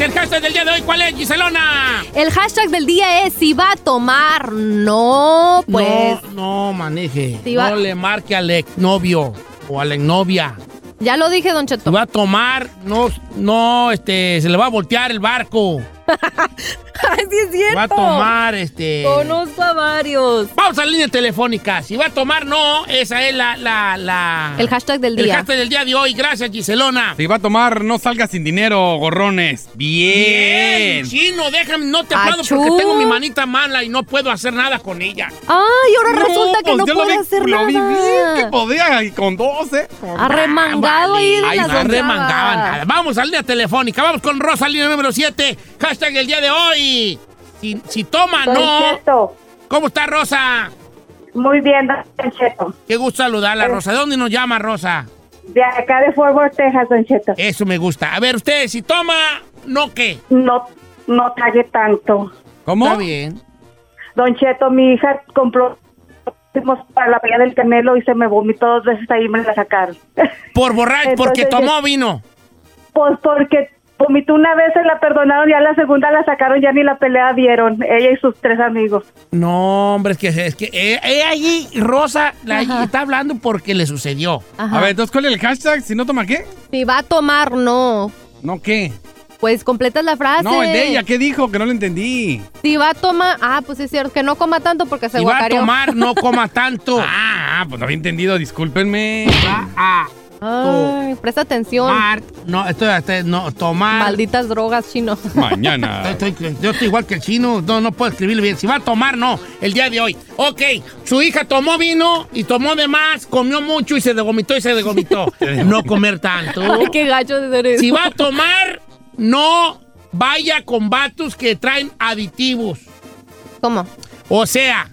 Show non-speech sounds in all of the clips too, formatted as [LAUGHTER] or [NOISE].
El hashtag del día de hoy, ¿cuál es, Giselona? El hashtag del día es si va a tomar. No, pues. No, no maneje. Si va- No le marque al exnovio o a la exnovia. Ya lo dije, Don Si Cheto. va a tomar, no, no, este, se le va a voltear el barco. [LAUGHS] [LAUGHS] Ay, sí es cierto. Va a tomar, este... Conozco a varios. Vamos a la línea telefónica. Si va a tomar, no, esa es la, la, la... El hashtag del El día. hashtag del día de hoy. Gracias, Giselona. Si va a tomar, no salga sin dinero, gorrones. Bien. chino, déjame, no te aplaudo Achú. porque tengo mi manita mala y no puedo hacer nada con ella. Ay, ahora resulta que pues no yo lo puede vi- hacer lo vi bien que nada. podía y con 12. Arremangado ahí de Ahí las no remangaba bravas. nada. Vamos a la línea telefónica. Vamos con Rosa, línea número 7. Hashtag el día de hoy. Si, si toma, Don no. Cheto, ¿Cómo está, Rosa? muy bien, Don Cheto. Qué gusto saludarla, Rosa. ¿De dónde nos llama, Rosa? De acá de Fort Worth, Texas, Don Cheto. Eso me gusta. A ver, usted, si toma, no qué. No, no trague tanto. ¿Cómo? Está bien. Don Cheto, mi hija compró fuimos para la playa del Canelo y se me vomitó dos veces ahí y me la sacaron. Por borracho, porque tomó vino. pues porque vomitó una vez, se la perdonaron, ya la segunda la sacaron, ya ni la pelea dieron, ella y sus tres amigos. No, hombre, es que, es que eh, eh, allí, Rosa, la, está hablando porque le sucedió. Ajá. A ver, entonces, ¿cuál es el hashtag? Si no toma, ¿qué? Si va a tomar, no. No, ¿qué? Pues completas la frase. No, el de ella, ¿qué dijo? Que no lo entendí. Si va a tomar. Ah, pues es cierto, que no coma tanto porque se Si va a guacareó. tomar, no coma [LAUGHS] tanto. Ah, pues no había entendido, discúlpenme. Va a Ay, presta atención. tomar, no, estoy, estoy- no, tomar. Malditas drogas, chino. Mañana. [LAUGHS] Estoy- estoy- yo estoy igual que el chino, no, no puedo escribirlo bien. Si va a tomar, no, el día de hoy. Ok, su hija tomó vino y tomó de más, comió mucho y se degomitó y se degomitó. [LAUGHS] no comer tanto. Ay, qué gacho de ser. Si va a tomar, no vaya con vatos que traen aditivos. ¿Cómo? O sea,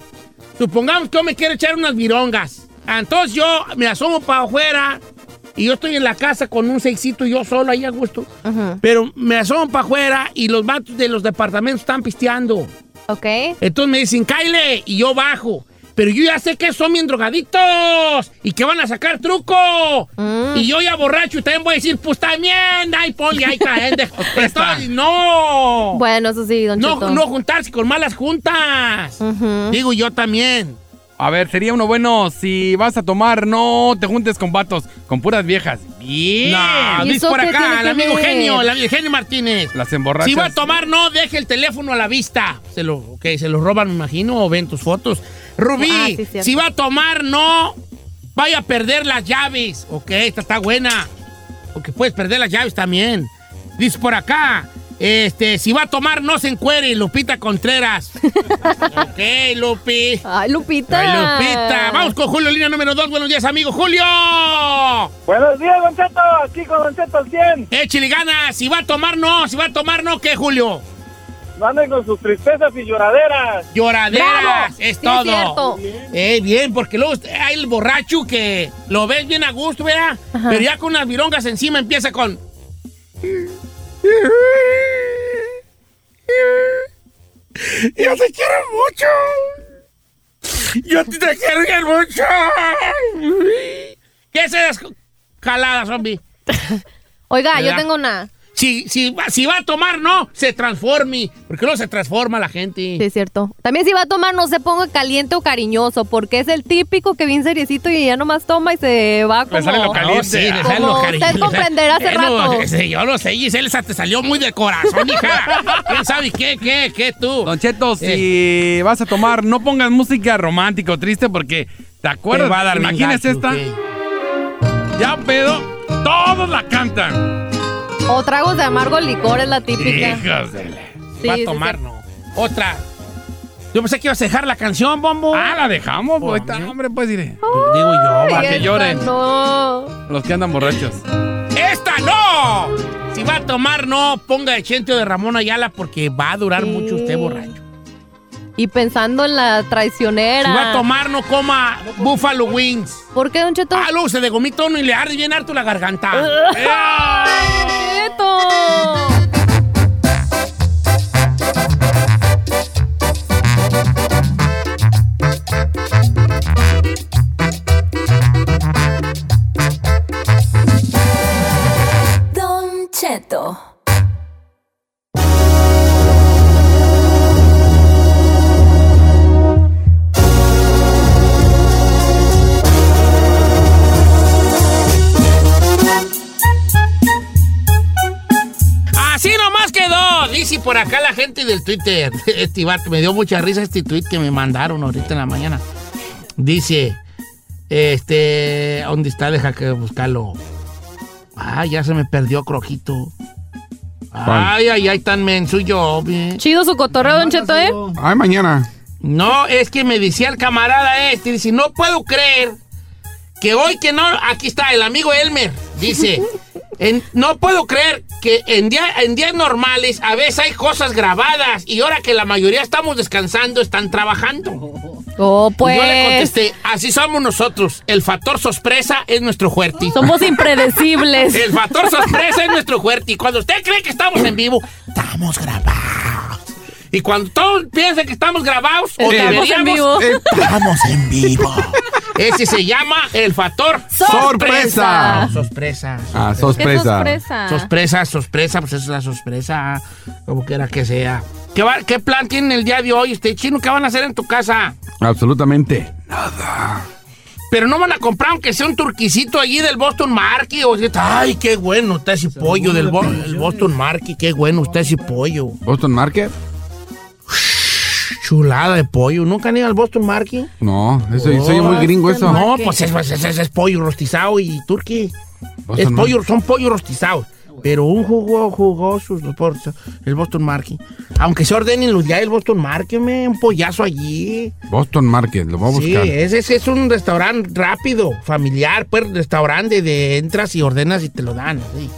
supongamos que yo me quiero echar unas virongas. Entonces yo me asomo para afuera y yo estoy en la casa con un sexito yo solo ahí a gusto. Ujú. Pero me asomo para afuera y los vatos de los departamentos están pisteando. Ok. Entonces me dicen, Kyle, y yo bajo. Pero yo ya sé que son bien drogadictos y que van a sacar truco. Mm. Y yo ya borracho y también voy a decir, pues también, ay, Poli, ay, caen de- Entonces, no. Bueno, eso sí, don no, Cheto. no juntarse con malas juntas. Digo yo también. A ver, sería uno bueno. Si vas a tomar, no te juntes con vatos, con puras viejas. Bien. No, ¿Y dice eso por qué acá, el que amigo ver? genio, el amigo genio Martínez. Las emborrachas. Si va a tomar, no deje el teléfono a la vista. Se lo, ok, se lo roban, me imagino, o ven tus fotos. Rubí, Ah, sí, cierto. si va a tomar, no vaya a perder las llaves. Ok, esta está buena. Porque puedes perder las llaves también. Dice por acá, este, si va a tomar, no se encuere, Lupita Contreras. [LAUGHS] ok, Lupi. Ay, Lupita. Ay, Lupita. Vamos con Julio, línea número dos. Buenos días, amigo. Julio. Buenos días, Don Cheto. Aquí con Don Cheto al 100. Échale ganas. Si va a tomar, no. Si va a tomar, no. ¿Qué, Julio? No anden con sus tristezas y lloraderas. Lloraderas. ¡Bravo! Es Sí, todo. cierto. Eh, bien, porque luego hay el borracho que lo ves bien a gusto, ¿verdad? Ajá. Pero ya con unas virongas encima empieza con. [LAUGHS] Yo te quiero mucho. Yo te quiero mucho. ¿Qué es esa jalada, zombie? [LAUGHS] Oiga, yo tengo una. Si, si, va- si va a tomar, no, se transforme. Porque luego se transforma la gente. Sí, es cierto. También si va a tomar, no se ponga caliente o cariñoso, porque es el típico que viene seriecito y ya nomás toma y se va como... sale lo caliente. No, sí, le Como salen los usted comprenderá hace no, ese, [LAUGHS] yo lo sé, Giselle, esa te salió muy de corazón, hija. ¿Quién sabe qué, qué, qué tú? Don Cheto, si vas a tomar, no pongas música romántica o triste porque te acuerdas. Te va a dar bien Imagínese gacho, esta. Ya pedo, todos la cantan. O tragos de amargo licor es la típica. Hijos de la- Sí, va a sí, tomar, sí. no. Otra. Yo pensé que ibas a dejar la canción, Bombo. Ah, la dejamos, pues. Está, hombre, pues diré. Digo yo, va. que lloren. No. Los que andan borrachos. ¡Esta no! Si va a tomar, no ponga de Chente o de Ramón Ayala porque va a durar Sí. mucho usted borracho. Y pensando en la traicionera. Si va a tomar, no coma Buffalo Wings. ¿Por qué, Don Cheto? Ah, luego se degomita uno y le arde bien harto la garganta. [LAUGHS] Cheto. Del Twitter. [LAUGHS] Este vato, me dio mucha risa este tweet que me mandaron ahorita en la mañana. Dice, este, ¿dónde está? Deja que buscarlo. Ah, ya se me perdió Crojito. Ay, ay, ay, tan menso yo. Chido su cotorreo, Don Cheto, ¿eh? Ay, mañana. No, es que me decía el camarada este, dice, no puedo creer que hoy que no, aquí está el amigo Elmer, dice, [LAUGHS] en- no puedo creer que en, día- en días normales a veces hay cosas grabadas y ahora que la mayoría estamos descansando, están trabajando. Oh, Y pues. yo le contesté, así somos nosotros, el factor sorpresa es nuestro fuerte. Somos impredecibles. [LAUGHS] El factor sorpresa es nuestro fuerte. Y cuando usted cree que estamos en vivo, estamos grabados. Y cuando todos piensan que estamos grabados, o Estamos en vivo. estamos en vivo. Ese se llama el factor ¡Sorpresa! sorpresa. Ah, ¿Qué sorpresa. sorpresa? Sorpresa, sorpresa, pues es la sorpresa, como quiera que sea. ¿Qué, va- ¿Qué plan tienen el día de hoy, este chino? ¿Qué van a hacer en tu casa? Absolutamente. Pero no van a comprar aunque sea un turquicito allí del Boston Market. O sea, ay, qué bueno está ese pollo del Bo- el Boston Market. Qué bueno está ese pollo. ¿Boston Market? Chulada de pollo. ¿Nunca han ido al Boston Market? No, eso soy muy gringo eso. No, pues es, es- es- es pollo rostizado y turqui. Es pollo, son pollos rostizados. Pero un jugo jugoso, el Boston Market. Aunque se ordenen los días del Boston Market, me, un pollazo allí. Boston Market, lo voy a Sí, buscar. ese, ese es un restaurante rápido, familiar, pues restaurante de entras y ordenas y te lo dan. Sí.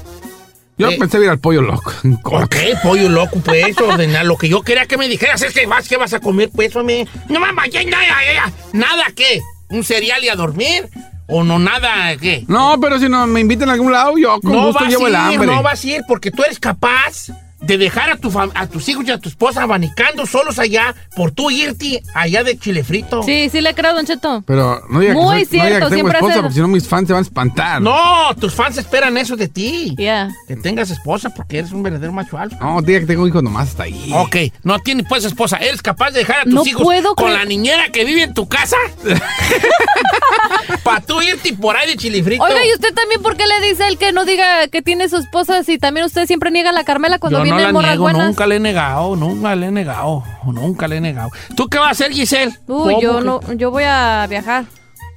Yo eh, pensé ir al pollo loco. Cork. Ok, pollo loco, pues, ordenar. Lo que yo quería que me dijeras es que vas, ¿qué vas a comer, pues, hombre? No, mamá, ya, ya, ya, ya. ¿Nada qué? ¿Un cereal y a dormir? ¿O no nada qué? No, pero si no me invitan a algún lado, yo con no gusto vas llevo el ir, hambre. no vas a ir, porque tú eres capaz de dejar a, tu fam- a tus hijos y a tu esposa abanicando solos allá por tú irte allá de chile frito. Sí, sí le creo, Don Cheto. Pero no diga que, Muy no diga cierto, que tengo esposa, hace- porque si no mis fans se van a espantar. No, tus fans esperan eso de ti. Ya. Que tengas esposa porque eres un verdadero macho alfa. No, diga que tengo hijos nomás hasta ahí. Ok, no tienes pues esposa. ¿Eres capaz de dejar a tus No hijos puedo con la niñera que vive en tu casa? [LAUGHS] Para tú irte por ahí de chilifrito. Oiga, ¿y usted también por qué le dice él que no diga que tiene su esposa si también usted siempre niega a la Carmela cuando Yo no viene la en morras niego, buenas? nunca le he negado, nunca le he negado, nunca le he negado. ¿Tú qué vas a hacer, Giselle? Uy, ¿Cómo yo que- no, yo voy a viajar.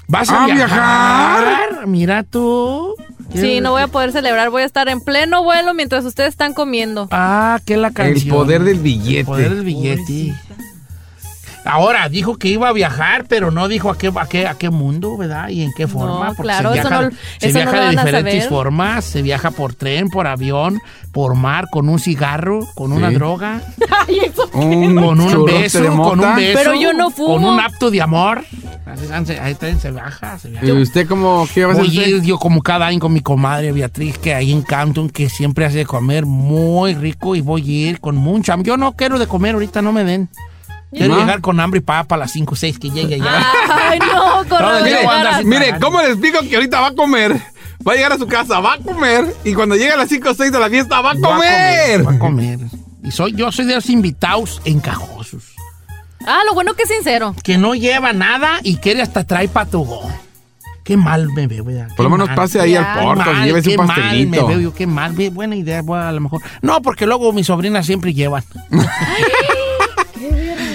¿Vas a ¿A viajar? Mira tú. Sí, no voy a poder celebrar, voy a estar en pleno vuelo mientras ustedes están comiendo. Ah, que la El canción. poder del billete. El poder del billete. Ahora, dijo que iba a viajar, pero no dijo a qué, a qué, a qué mundo, ¿verdad? Y en qué forma. porque claro, se eso viaja, no- se eso no viaja lo de diferentes saber. formas. Se viaja por tren, por avión, por mar, con un cigarro, con una Sí. droga, [LAUGHS] Ay, eso Un con un beso, con un beso. Pero yo no fumo. Con un acto de amor. Se- Ahí también se viaja, se viaja. ¿Y usted cómo, qué va a hacer Voy a usted? ir yo como cada año con mi comadre Beatriz, que ahí en Canton, que siempre hace de comer muy rico y voy a ir con mucha. Yo no quiero de comer, ahorita no me den. Quiero ¿No? llegar con hambre y para para las 5 o 6 que llegue ya. Ay, no, las mire, ¿cómo le explico que ahorita va a comer? Va a llegar a su casa, va a comer. Y cuando llegue a las 5 o 6 de la fiesta, va a Va comer. Va a comer. Y soy, yo soy de los invitados encajosos. Ah, lo bueno que es sincero. Que no lleva nada y quiere hasta traer patugón. Qué mal me veo, ¿verdad? Por lo menos mal. pase ahí Ya. al porto, mal, llévese qué un mal me pastelito. veo yo, qué mal. Buena idea, voy a, a lo mejor. No, porque luego mis sobrinas siempre llevan. [LAUGHS]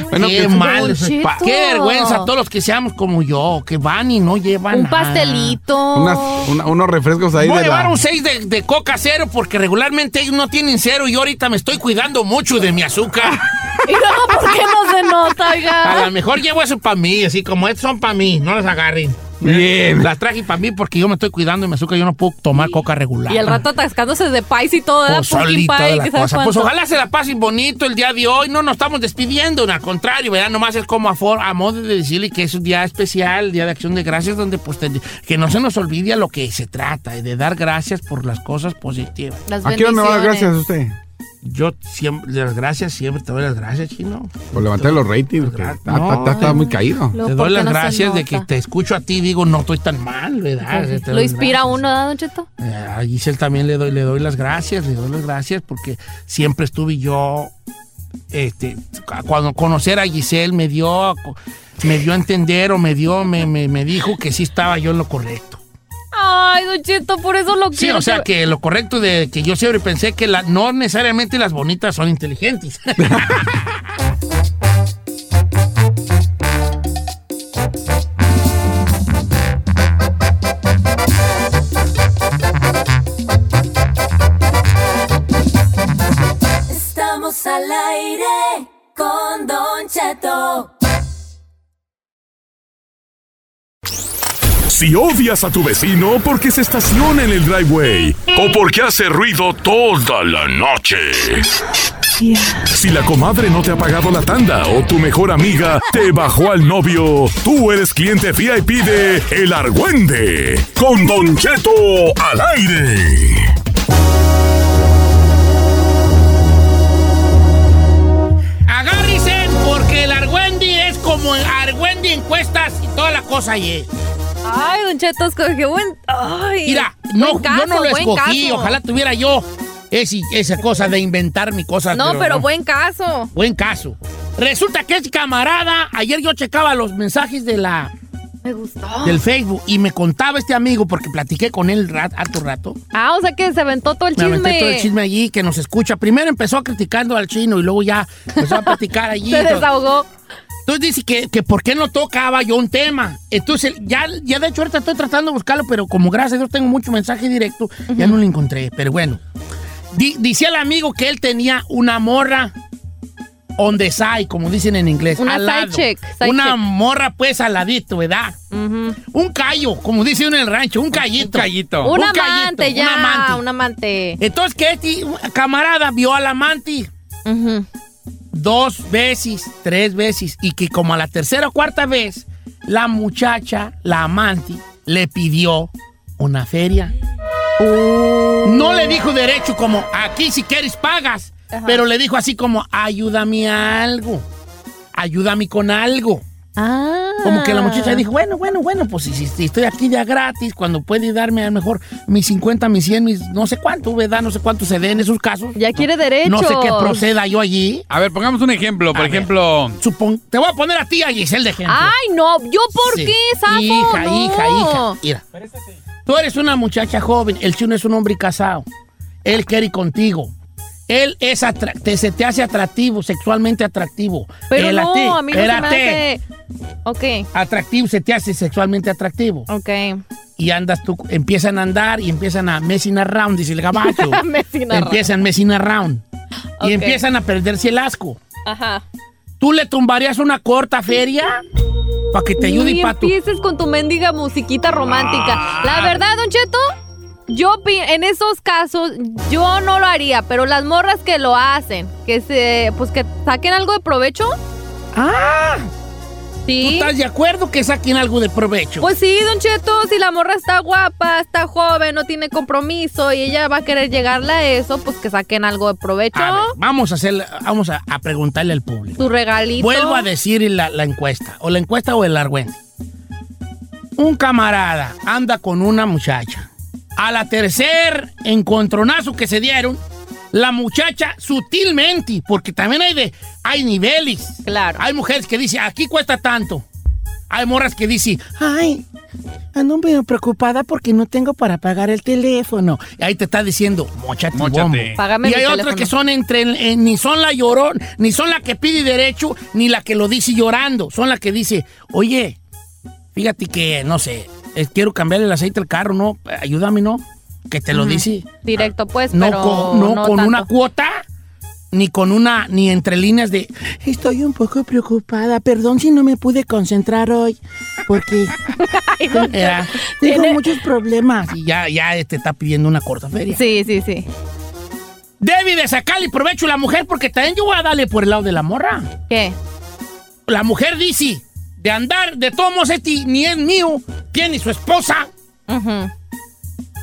Bueno, qué que- mal. Pa- Qué vergüenza a todos los que seamos como yo, que van y no llevan Un nada. pastelito. unas- una- unos refrescos ahí Voy a llevar la... un 6 de, de coca cero porque regularmente ellos no tienen cero y yo ahorita me estoy cuidando mucho de mi azúcar. [LAUGHS] Y luego, ¿por qué no se nota, A oiga? lo mejor llevo eso para mí, así como estos son para mí, no las agarren. Bien. Las traje para mí porque yo me estoy cuidando de mi azúcar, yo no puedo tomar coca regular. Y el rato atascándose de pais y todo, ¿verdad? Pues pie, de la ¿qué sabe cosa. Pues ojalá se la pasen bonito el día de hoy. No nos estamos despidiendo, al contrario, ¿verdad? Nomás es como a, for- a modo de decirle que es un día especial, Día de Acción de Gracias, donde pues que no se nos olvide a lo que se trata, y de dar gracias por las cosas positivas. Las ¿A qué hora me va a dar gracias a usted? Yo siempre, las gracias, siempre te doy las gracias, chino. Por levantar los ratings, que está, No. está- está muy caído. Te ¿por doy las no gracias de que te escucho a ti y digo, no estoy tan mal, ¿verdad? Te Lo inspira gracias. uno, ¿verdad, Don Cheto? Eh, a Giselle también le doy, le doy las gracias, le doy las gracias porque siempre estuve yo, este, cuando conocer a Giselle me dio, me dio a entender o me dio, me, me, me dijo que sí estaba yo en lo correcto. Ay, Don Cheto, por eso lo Sí, quiero. o sea que lo correcto de que yo siempre pensé que la- no necesariamente las bonitas son inteligentes. Estamos al aire con Don Cheto. Si odias a tu vecino porque se estaciona en el driveway o porque hace ruido toda la noche. Si la comadre no te ha pagado la tanda o tu mejor amiga te bajó al novio, tú eres cliente VIP de El Argüende con Don Cheto al aire. Agárrense porque el Argüendi es como Argüendi encuestas y toda la cosa ahí. Ay, Don Cheto, escogió buen. Ay. Mira, no, buen caso, yo no lo escogí, caso. ojalá tuviera yo ese- esa cosa de inventar mi cosa. No, pero, buen caso. Buen caso. Resulta que es camarada. Ayer yo checaba los mensajes de la, Me gustó. del Facebook y me contaba este amigo, porque platiqué con él rat, harto rato. Ah, o sea que se aventó todo el Me chisme. aventé todo el chisme allí, que nos escucha. Primero empezó criticando al chino y luego ya empezó a platicar [LAUGHS] allí. Se desahogó. Entonces dice que, que por qué no tocaba yo un tema. Entonces, ya, ya de hecho ahorita estoy tratando de buscarlo, pero como gracias a Dios tengo mucho mensaje directo, ya no lo encontré. Pero bueno, Di- dice el amigo que él tenía una morra on the side, como dicen en inglés. Una al side lado. side una morra pues al ladito, ¿verdad? Un callo, como dice uno en el rancho, un callito. Un callito. Un, Un callito, amante, un ya. amante. Un amante. Entonces que este camarada vio al amante Ujú. Dos veces, tres veces, y que como a la tercera o cuarta vez, la muchacha, la amante, le pidió una feria. No le dijo derecho como, aquí si quieres pagas, pero le dijo así como, ayúdame a algo, ayúdame con algo. Ah. Como que la muchacha dijo, bueno, bueno, bueno, pues si, si- estoy aquí ya gratis, cuando puede darme a lo mejor mis 50, mis 100, mis no sé cuánto, ¿verdad? No sé cuánto se dé en esos casos. Ya quiere derecho. No sé qué proceda yo allí. A ver, pongamos un ejemplo. Por A ver. ejemplo, Supon- te voy a poner a ti, a Giselle, de ejemplo. Ay, no. ¿Yo por Sí. qué, Safo? Hija, No. hija, hija. Mira. Tú eres una muchacha joven, el chino es un hombre casado. Él quiere ir contigo. Él es te, se te hace atractivo, sexualmente atractivo. Pero Él a no, ti, a mí no se me hace... Ok, Atractivo, se te hace sexualmente atractivo. ok. Y andas tú, empiezan a andar y empiezan a messing around, dice el gabacho. [LAUGHS] Messing around. Empiezan messing around. Ok. Y empiezan a perderse el asco. Ajá. ¿Tú le tumbarías una corta feria? Para que te ayude y y para tu... empieces con tu mendiga musiquita romántica. Ah. La verdad, Don Cheto, yo en esos casos yo no lo haría, pero las morras que lo hacen, que se pues que saquen algo de provecho, Ah, ¿tú sí. estás de acuerdo que saquen algo de provecho? Pues sí, Don Cheto, si la morra está guapa, está joven, no tiene compromiso y ella va a querer llegarle a eso, pues que saquen algo de provecho. A ver, vamos a hacer, vamos a, a preguntarle al público. Tu regalito. Vuelvo a decir la, la encuesta, o la encuesta o el argüente. Un camarada anda con una muchacha. A la tercer encontronazo que se dieron, la muchacha sutilmente, porque también hay de, hay niveles. Claro. Hay mujeres que dicen, aquí cuesta tanto. Hay morras que dicen, ay, ando medio preocupada porque no tengo para pagar el teléfono. Y ahí te está diciendo, mochate, Móchate. bombo". Págame Y hay otras que son entre, eh, ni son la llorón, ni son la que pide derecho, ni la que lo dice llorando. Son la que dice, oye, fíjate que, no sé, eh, quiero cambiar el aceite del carro, ¿no? Ayúdame, ¿no? Que te lo dice. Directo, pues, No pero con, no con tanto. una cuota, ni con una, ni entre líneas de, estoy un poco preocupada, perdón si no me pude concentrar hoy, porque [LAUGHS] era, tengo Tiene- muchos problemas. Y ya, ya te está pidiendo una corta feria. Sí, sí, sí. Debe de sacarle provecho a la mujer porque también yo voy a darle por el lado de la morra. ¿Qué? La mujer dice, de andar, de todos modos, este ni es mío, tiene su esposa,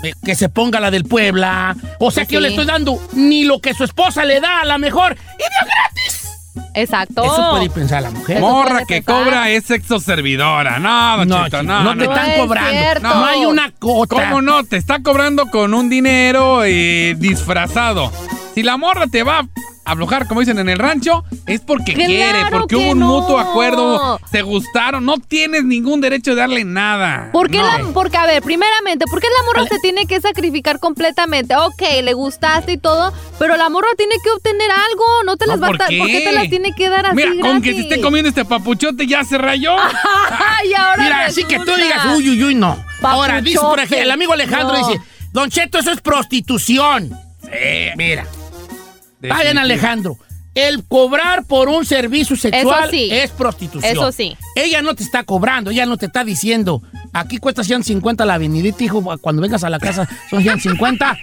eh, que se ponga la del Puebla. O sea Pues que yo le estoy dando ni lo que su esposa le da a la mejor. ¡Y de gratis! Exacto. Eso puede pensar la mujer. Eso morra que pensar. cobra es sexo servidora. No, No, chico, no, no, te están es cobrando. cierto. No hay una cuota. ¿Cómo no? Te está cobrando con un dinero eh, disfrazado. Si la morra te va aflojar, como dicen en el rancho, es porque ¡Claro quiere, porque que hubo un no! mutuo acuerdo, se gustaron, no tienes ningún derecho de darle nada. ¿Por qué No. la, porque, a ver, primeramente, ¿por qué la morra se tiene que sacrificar completamente? Ok, le gustaste y todo, pero la morra tiene que obtener algo, no te las No, va a ¿por dar, ¿por qué te las tiene que dar así Mira, con que se gratis? esté comiendo este papuchote ya se rayó. [LAUGHS] Ay, ahora Mira, así que tú digas, uy, uy, uy, no. Ahora, dice por ejemplo, el amigo Alejandro No. dice, Don Cheto, eso es prostitución. Sí, mira. Bien, Alejandro. El cobrar por un servicio sexual sí. es prostitución. Eso sí. Ella no te está cobrando, ella no te está diciendo, aquí cuesta 150 la avenidita, hijo, cuando vengas a la casa son 150.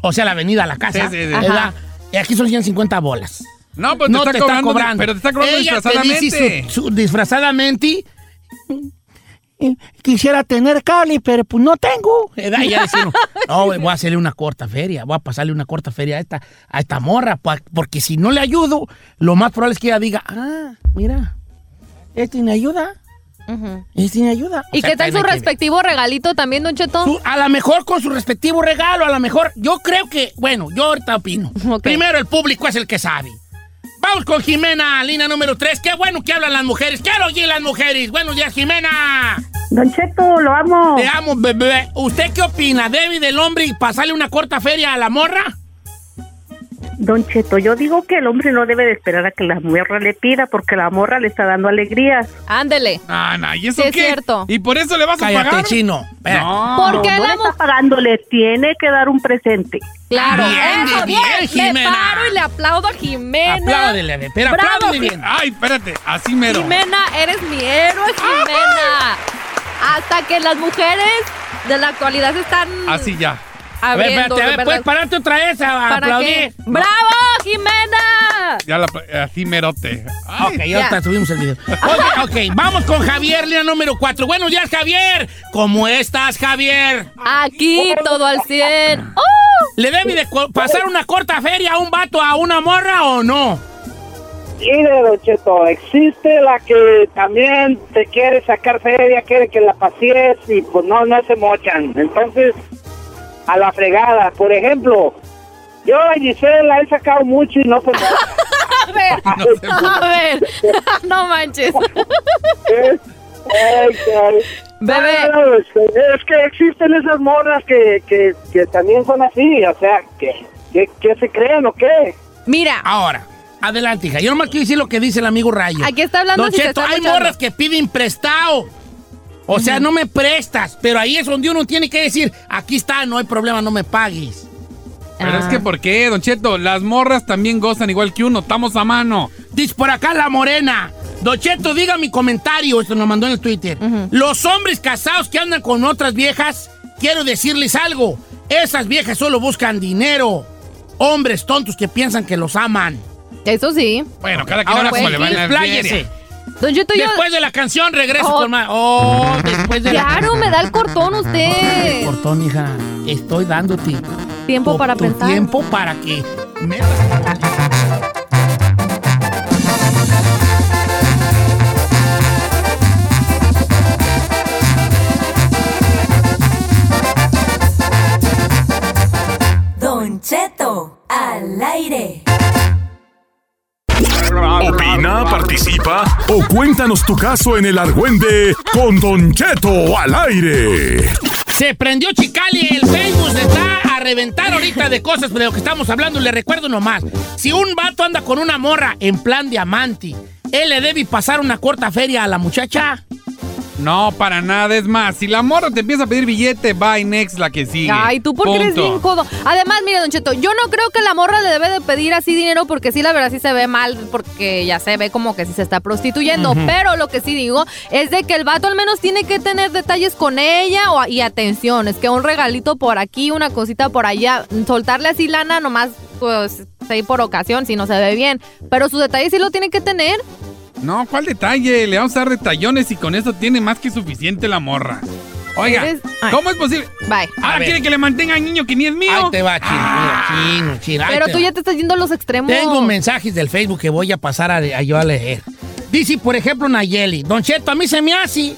o sea, la avenida a la casa. Sí, sí, sí. ¿verdad? Y aquí son 150 bolas. No, pues te no está te cobrando, está cobrando. pero te está cobrando Ella te disfrazadamente. dice su- su- disfrazadamente. "Eh, Quisiera tener cable, pero pues no tengo. Ya decimos, [LAUGHS] no, voy a hacerle una corta feria, voy a pasarle una corta feria a esta, a esta morra, porque si no le ayudo, lo más probable es que ella diga, ah, mira, este me ayuda, Ujú. este me ayuda. O ¿Y sea, qué tal su que respectivo regalito también, Don Cheto? Su- a lo mejor con su respectivo regalo, a lo mejor, yo creo que, bueno, yo ahorita opino. Primero el público es el que sabe. Vamos con Jimena, línea número 3. Qué bueno que hablan las mujeres. Quiero oír las mujeres. Buenos días, Jimena. Don Cheto, lo amo. Te amo, bebé. ¿Usted qué opina? ¿Debe del hombre pasarle una corta feria a la morra? Don Cheto, yo digo que el hombre no debe de esperar a que la morra le pida porque la morra le está dando alegrías. Ándele. Ah, no, ¿y eso Sí, es qué? cierto. ¿Y por eso le vas a Cállate, pagar? chino. Espera. No. ¿Por qué no la le está pagando, le tiene que dar un presente. Claro. Bien, Eso, bien, Le Jimena. paro y le aplaudo a Jimena. Apláudele, Bravo, apláudele bien. Ay, espérate, así mero. Jimena, eres mi héroe, Jimena. Hasta que las mujeres de la actualidad están Así ya. A ver, espérate, a ver. ¿puedes pararte otra vez a ¿Para aplaudir? qué? ¡Bravo, Jimena! Ya la, así merote. Ay, Ok, ya está, subimos el video. Oye, ok, vamos con Javier, línea número 4. Buenos días, Javier. ¿Cómo estás, Javier? Aquí todo al 100. ¡Oh! ¿Le debe de pasar una corta feria a un vato a una morra o no? Mire, Don Cheto, existe la que también te quiere sacar feria, quiere que la pasees y pues no, no se mochan. Entonces, a la fregada. Por ejemplo, yo a Giselle la he sacado mucho y no se. [LAUGHS] A ver, [LAUGHS] a ver. [LAUGHS] No manches. Ay. Bebé. No, es, que existen esas morras que, que, que también son así, o sea, que, que, que se creen o qué. Mira, Ahora, adelante, hija. Yo nomás quiero decir lo que dice el amigo Rayo. Aquí está hablando Don si se Cheto, está hay escuchando. morras que piden prestado. O sea, no me prestas, pero ahí es donde uno tiene que decir, aquí está, no hay problema, no me pagues. Pero es Ah. que, ¿por qué, Don Cheto? Las morras también gozan igual que uno. Estamos a mano. Dice por acá la morena. Don Cheto, diga mi comentario, esto nos mandó en el Twitter. Los hombres casados que andan con otras viejas, quiero decirles algo. Esas viejas solo buscan dinero. Hombres tontos que piensan que los aman. eso sí. Bueno, cada quien Ahora habla como sí, le va en la. Don Cheto, yo... Después de la canción regreso Oh. con más. Oh, después de la Claro, me da el cortón usted. Cortón, hija. Estoy dándote Tiempo tu- para tu pensar. tiempo para que metas. Participa o cuéntanos tu caso en el argüende con Don Cheto al aire. Se prendió Chicali, el Facebook está a reventar ahorita de cosas de lo que estamos hablando. Le recuerdo nomás, si un vato anda con una morra en plan diamante, él le debe pasar una corta feria a la muchacha. No, para nada. Es más, si la morra te empieza a pedir billete, bye next la que sigue. Ay, tú porque eres bien codo. Además, mire, Don Cheto, yo no creo que la morra le debe de pedir así dinero porque sí, la verdad sí se ve mal, porque ya se ve como que sí se está prostituyendo. Pero lo que sí digo es de que el vato al menos tiene que tener detalles con ella o, y atención. Es que un regalito por aquí, una cosita por allá, soltarle así lana nomás, pues, ahí por ocasión, si no se ve bien. Pero sus detalles sí lo tiene que tener. No, ¿cuál detalle? Le vamos a dar detallones y con eso tiene más que suficiente la morra. Oiga, Eres-. ¿cómo es posible? Bye. Ahora quiere que le mantenga al niño que ni es mío. Ahí te va, chino. mira, chino, chino, Pero tú va. ya te estás yendo a los extremos. Tengo mensajes del Facebook que voy a pasar a, a yo a leer. Dice, por ejemplo, Nayeli, Don Cheto, a mí se me hace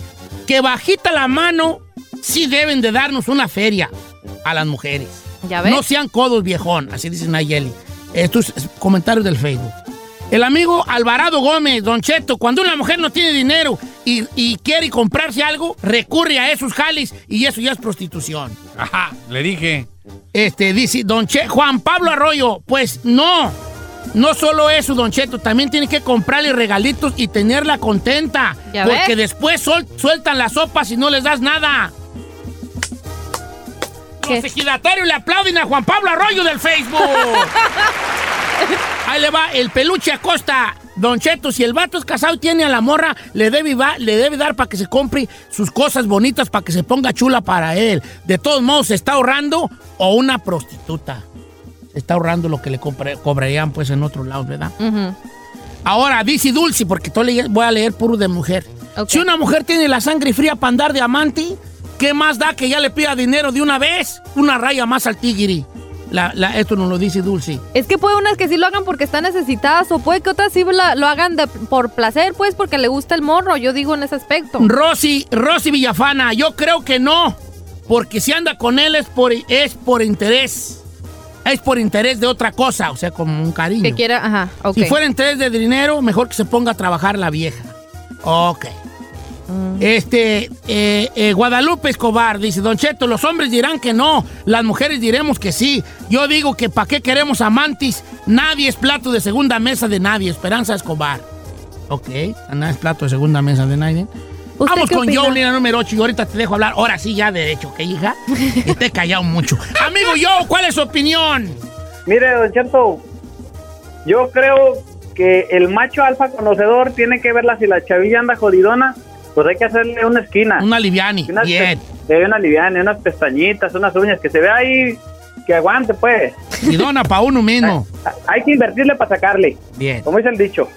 que bajita la mano sí deben de darnos una feria a las mujeres. ¿Ya ves? No sean codos, viejón, así dice Nayeli. Estos comentarios del Facebook. El amigo Alvarado Gómez, Don Cheto, cuando una mujer no tiene dinero y, y quiere comprarse algo, recurre a esos jales y eso ya es prostitución. Ajá, le dije. Este, dice Don Che, Juan Pablo Arroyo, pues no. No solo eso, Don Cheto, también tiene que comprarle regalitos y tenerla contenta. ¿Ya porque ves? después sol- sueltan las sopas y no les das nada. ¿Qué? Los ejidatarios le aplauden a Juan Pablo Arroyo del Facebook. [LAUGHS] Ahí le va el peluche Acosta. Don Cheto, si el vato es casado y tiene a la morra, le debe, va- le debe dar para que se compre sus cosas bonitas para que se ponga chula para él. De todos modos, se está ahorrando o una prostituta. Se está ahorrando lo que le compre- cobrarían pues en otro lado, ¿verdad? Ahora, dice Dulce, porque leye- voy a leer puro de mujer. Si una mujer tiene la sangre fría para andar de amante, ¿qué más da que ya le pida dinero de una vez? Una raya más al tigre. La- la- esto nos lo dice Dulce. Es que puede unas que sí lo hagan porque están necesitadas o puede que otras sí la- lo hagan de- por placer, pues porque le gusta el morro, yo digo en ese aspecto. Rosy, Rosy Villafana, yo creo que no. Porque si anda con él es por, es por interés. Es por interés de otra cosa, o sea, como un cariño. Que quiera, ajá, ok. Si fuera interés de dinero, mejor que se ponga a trabajar la vieja. Ok. Este, eh, eh, Guadalupe Escobar dice, Don Cheto, los hombres dirán que no, las mujeres diremos que sí. Yo digo que ¿para qué queremos amantes? Nadie es plato de segunda mesa de nadie. Esperanza Escobar. Ok, nadie es plato de segunda mesa de nadie. ¿Usted Vamos con opina? Joe, línea número 8, y ahorita te dejo hablar. Ahora sí, ya derecho, ¿ok, hija? [LAUGHS] He callado mucho. Amigo Joe, ¿cuál es su opinión? Mire, Don Cheto, yo creo que el macho alfa conocedor tiene que verla si la chavilla anda jodidona, pues hay que hacerle una esquina. Una liviani. Unas Bien. pe- una liviana, unas pestañitas, unas uñas, que se vea ahí, que aguante, pues. Y dona para uno mismo. [LAUGHS] Hay que invertirle para sacarle, Bien. como dice el dicho.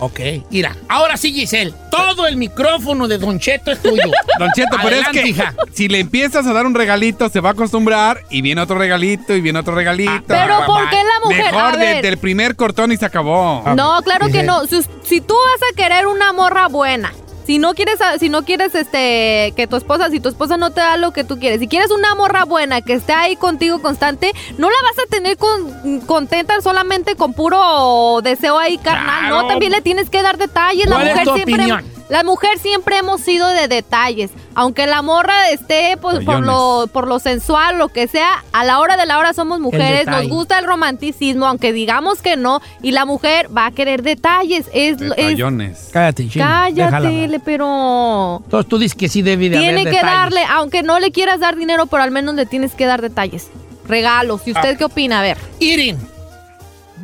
Ok, mira, ahora sí, Giselle, todo el micrófono de Don Cheto es tuyo. [LAUGHS] Don Cheto, pero es que hija. si le empiezas a dar un regalito, se va a acostumbrar y viene otro regalito y viene otro regalito. Ah, Pero ¿por qué la mujer? Mejor A de- ver. del primer cortón y se acabó. No, claro que no. Si, si tú vas a querer una morra buena, si no quieres, a- si no quieres, este, que tu esposa, si tu esposa no te da lo que tú quieres, si quieres una morra buena que esté ahí contigo constante, no la vas a tener con- contenta solamente con puro deseo ahí carnal. Claro. No, también le tienes que dar detalles. La ¿Cuál es mujer tu siempre, opinión? La mujer siempre hemos sido de detalles. Aunque la morra esté pues, por lo, por lo sensual, lo que sea, a la hora de la hora somos mujeres, nos gusta el romanticismo, aunque digamos que no, y la mujer va a querer detalles. Es, es Detallones. Cállate, chino. cállate, le- pero Entonces tú dices que sí debe de tiene haber que detalles. darle, aunque no le quieras dar dinero, pero al menos le tienes que dar detalles, regalos. ¿Y usted Ah. qué opina? A ver. Irin,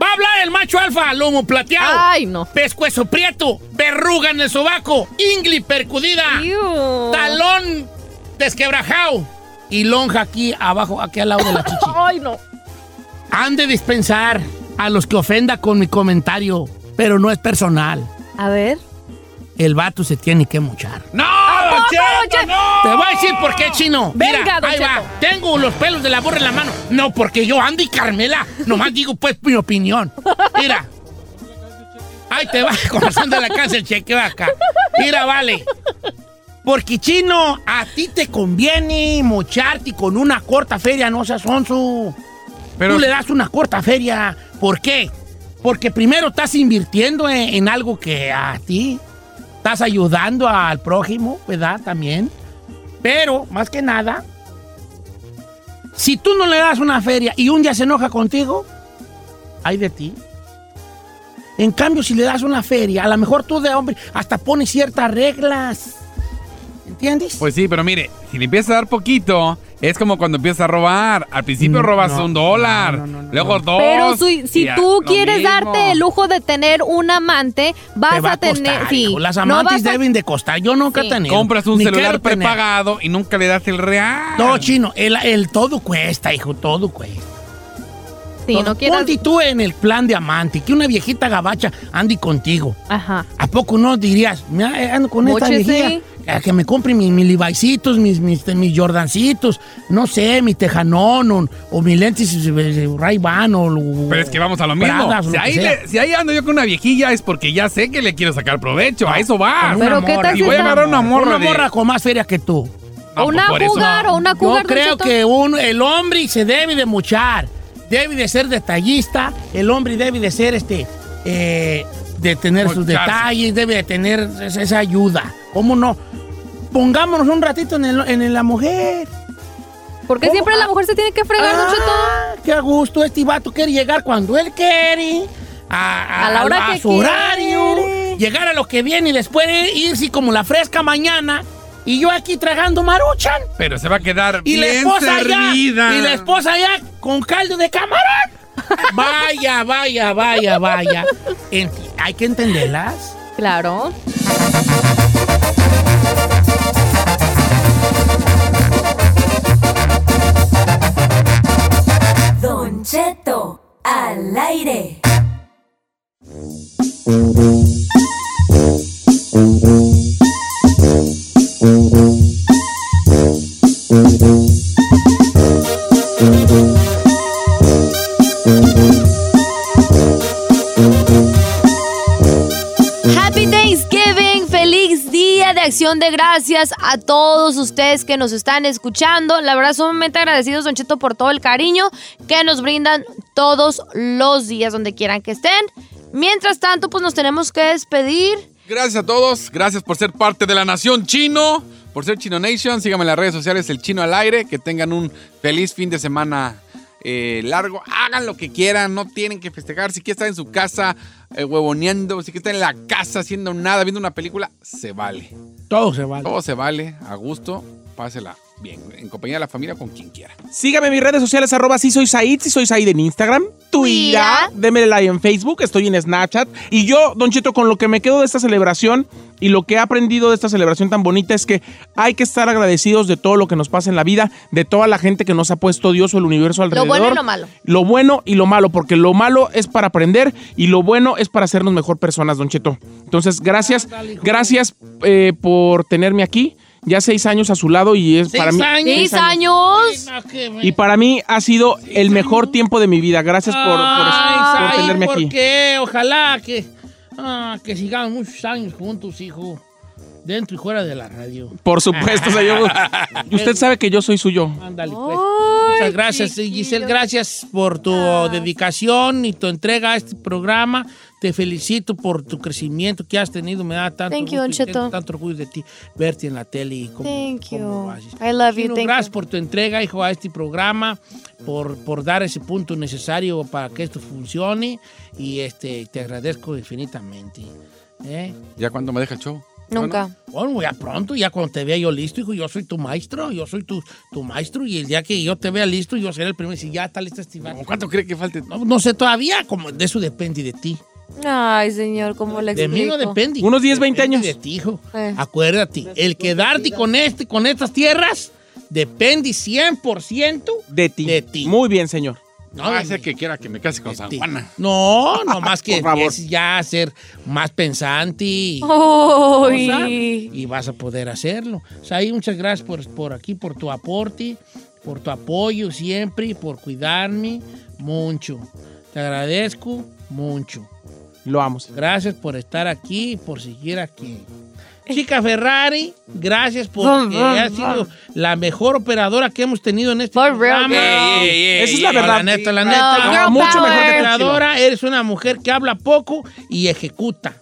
va a hablar el macho alfa, lomo plateado, Ay, no. pescuezo prieto, verruga en el sobaco, ingli percudida, talón desquebrajado y lonja aquí abajo, aquí al lado de la [LAUGHS] chichi. Ay, no. Han de dispensar a los que ofenda con mi comentario, pero no es personal. A ver. El vato se tiene que mochar. ¡No, Don Don Cheto, Cheto? no! Te voy a decir por qué, chino. Venga, Mira, Don ahí va. Tengo los pelos de la burra en la mano. No, porque yo, Andy Carmela, nomás digo pues mi opinión. Mira. Ahí te va, [LAUGHS] corazón de la casa, el chequeo acá. Mira, vale. Porque, chino, a ti te conviene mocharte con una corta feria, no seas onzo. Pero Tú le das una corta feria. ¿Por qué? Porque primero estás invirtiendo en, en algo que a ti estás ayudando al prójimo, ¿verdad? También. Pero, más que nada, si tú no le das una feria y un día se enoja contigo, hay de ti. En cambio, si le das una feria, a lo mejor tú de hombre hasta pones ciertas reglas. ¿Entiendes? Pues sí, pero mire, si le empiezas a dar poquito, es como cuando empiezas a robar. Al principio Mm, robas no, un dólar, no, no, no, luego no. dos. Pero si, a- tú quieres mismo. darte el lujo de tener un amante, vas Te va a tener. costar, sí, hijo. Las no amantes a- deben de costar. Yo nunca Sí. tenido. Compras un ni celular prepagado y nunca le das el real. No, chino, el, el todo cuesta, hijo, todo cuesta. Sí, no quieras. Ponte tú en el plan de amante, que una viejita gabacha ande contigo. Ajá. ¿A poco no dirías, "Mira, eh, ando con esta Móchese. viejita? A Que me compre mis, mis Levi'sitos, mis, mis, mis Jordancitos, no sé, mi Tejanón o, o mis lentes eh, Ray-Ban o... Pero es que vamos a lo mismo. Si, ahí le- si ahí ando yo con una viejilla es porque ya sé que le quiero sacar provecho. A eso va. Pero ¿qué tal Y si voy a agarrar una morra Una de- morra con más feria que tú. No, una pues cougar o una Yo cougar. Don creo que un, el hombre se debe de muchar. debe de ser detallista, el hombre debe de ser este, eh, de tener sus detalles, debe de tener esa, esa ayuda. ¿Cómo no? Pongámonos un ratito en, el- en la mujer. Porque ¿Cómo? siempre la mujer se tiene que fregar, Don Cheto. Ah, qué a gusto, este vato quiere llegar cuando él quiere. A, A la hora que su quiere. horario. Llegar a lo que viene y después irse como la fresca mañana. Y yo aquí tragando maruchan. Pero se va a quedar Y la bien esposa servida. allá. Y la esposa allá con caldo de camarón. [LAUGHS] Vaya, vaya, vaya, vaya. [LAUGHS] Enti- hay que entenderlas. Claro. Don Cheto al aire. De gracias a todos ustedes que nos están escuchando. La verdad, sumamente agradecidos, Don Cheto, por todo el cariño que nos brindan todos los días, donde quieran que estén. Mientras tanto, pues nos tenemos que despedir. Gracias a todos, gracias por ser parte de la nación chino, por ser Chino Nation. Síganme en las redes sociales, el chino al aire. Que tengan un feliz fin de semana eh, largo. Hagan lo que quieran, no tienen que festejar. Si quieren estar en su casa eh, huevoneando, si quieren estar en la casa haciendo nada, viendo una película, se vale. Todo se vale. Todo se vale, a gusto, pásela bien, en compañía de la familia, con quien quiera. Sígame en mis redes sociales, arroba si soy Said, si soy Said en Instagram, Twitter, démele like en Facebook, estoy en Snapchat. Y yo, Don Cheto, con lo que me quedo de esta celebración y lo que he aprendido de esta celebración tan bonita es que hay que estar agradecidos de todo lo que nos pasa en la vida, de toda la gente que nos ha puesto Dios o el universo alrededor. bueno y lo malo. Lo bueno y lo malo, porque lo malo es para aprender y lo bueno es para hacernos mejor personas, Don Cheto. Entonces, gracias, gracias eh, por tenerme aquí. Ya seis años a su lado y es Seis para mí. años. ¡Seis años! Y para mí ha sido el mejor tiempo de mi vida. Gracias por, por- por tenerme ¿por aquí. qué? Ojalá que, ah, que sigamos muchos años juntos, hijo. Dentro y fuera de la radio. Por supuesto, [LAUGHS] señor. Y usted sabe que yo soy suyo. Ándale, pues. Muchas gracias, chiquillo. Giselle. Gracias por tu dedicación y tu entrega a este programa. Te felicito por tu crecimiento que has tenido. Me da tanto, Thank you, gusto Don y tengo Cheto. tanto orgullo de ti verte en la tele. Y cómo, Thank cómo you. haces. I love you. Thank gracias you. por tu entrega, hijo, a este programa, por, por dar ese punto necesario para que esto funcione. Y este, te agradezco infinitamente. ¿Eh? ¿Ya cuando me deja el show? Nunca. Bueno, ya pronto, ya cuando te vea yo listo, hijo, yo soy tu maestro, yo soy tu, tu maestro y el día que yo te vea listo, yo seré el primero. Si ya está listo este vato. ¿Cómo ¿Cuánto cree que falte? No, no sé todavía, como de eso depende de ti. Ay, señor, ¿cómo le De explico? mí no depende. Unos 10, 20 Depende años. de ti, hijo. Eh. Acuérdate, el quedarte con este, con estas tierras, depende 100% De ti. De ti. Muy bien, señor. No, ese mí. que quiera que me case con San. Juana. No, [LAUGHS] no más que empieces ya ser más pensante y, Ay. y vas a poder hacerlo. O sea, ahí muchas gracias por, por aquí, por tu aporte, por tu apoyo siempre, y por cuidarme mucho. Te agradezco mucho. Lo amo. señor. Gracias por estar aquí y por seguir aquí. Chica Ferrari, gracias porque has sido la mejor operadora que hemos tenido en este For real, programa. Esa es la verdad. La neta, la No, neta. mucho power. mejor que operadora, eres una mujer que habla poco y ejecuta.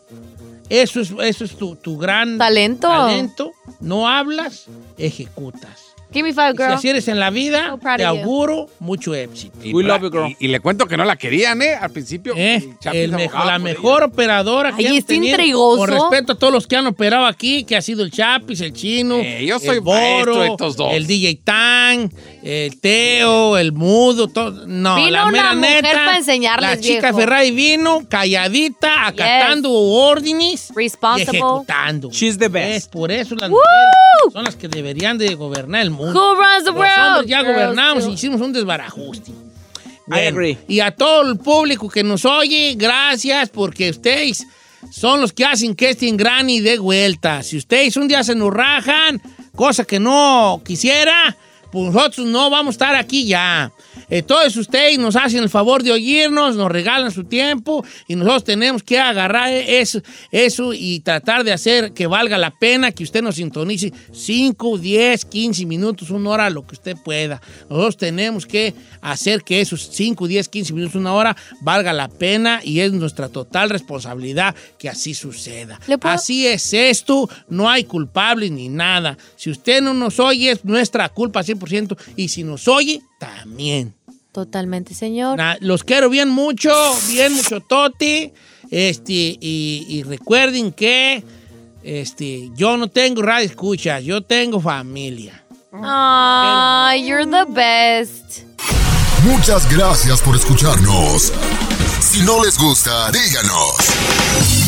Eso es, eso es tu, tu gran Talento. talento. No hablas, ejecutas. Give me five, Y si girl. así eres en la vida, So te of you. auguro mucho éxito. Y, We love you, girl. y- y le cuento que no la querían, ¿eh? Al principio. ¿Eh? el mejor- la por ella. mejor operadora que Ay, hemos está tenido. intrigoso. Con respeto a todos los que han operado aquí, que ha sido el Chapis, el Chino, Eh, yo soy el Boro, de estos dos. el DJ Tan, el Teo, el Mudo, todo. No, Vino la una mera mujer neta. La chica viejo. Ferrari vino calladita, acatando órdenes y Responsible. ejecutando. She's the Es best. por eso las Woo! mujeres son las que deberían de gobernar el mundo. Who runs the Los world? hombres ya gobernamos y hicimos un desbarajuste. agree. Y a todo el público que nos oye, gracias porque ustedes son los que hacen que este engrane de vuelta. Si ustedes un día se nos rajan, cosa que no quisiera, pues nosotros no vamos a estar aquí ya. Eh, todos ustedes nos hacen el favor de oírnos, nos regalan su tiempo y nosotros tenemos que agarrar eso, eso y tratar de hacer que valga la pena que usted nos sintonice 5, 10, 15 minutos, una hora, lo que usted pueda. Nosotros tenemos que hacer que esos 5, 10, 15 minutos, una hora valga la pena y es nuestra total responsabilidad que así suceda. ¿Le puedo- Así es esto, no hay culpables ni nada. Si usted no nos oye, es nuestra culpa 100% y si nos oye, también. Totalmente, señor. Los quiero bien mucho, bien mucho toti. Este, y, y recuerden que este, yo no tengo radio escucha, yo tengo familia. Ay, you're the best. Muchas gracias por escucharnos. Si no les gusta, díganos.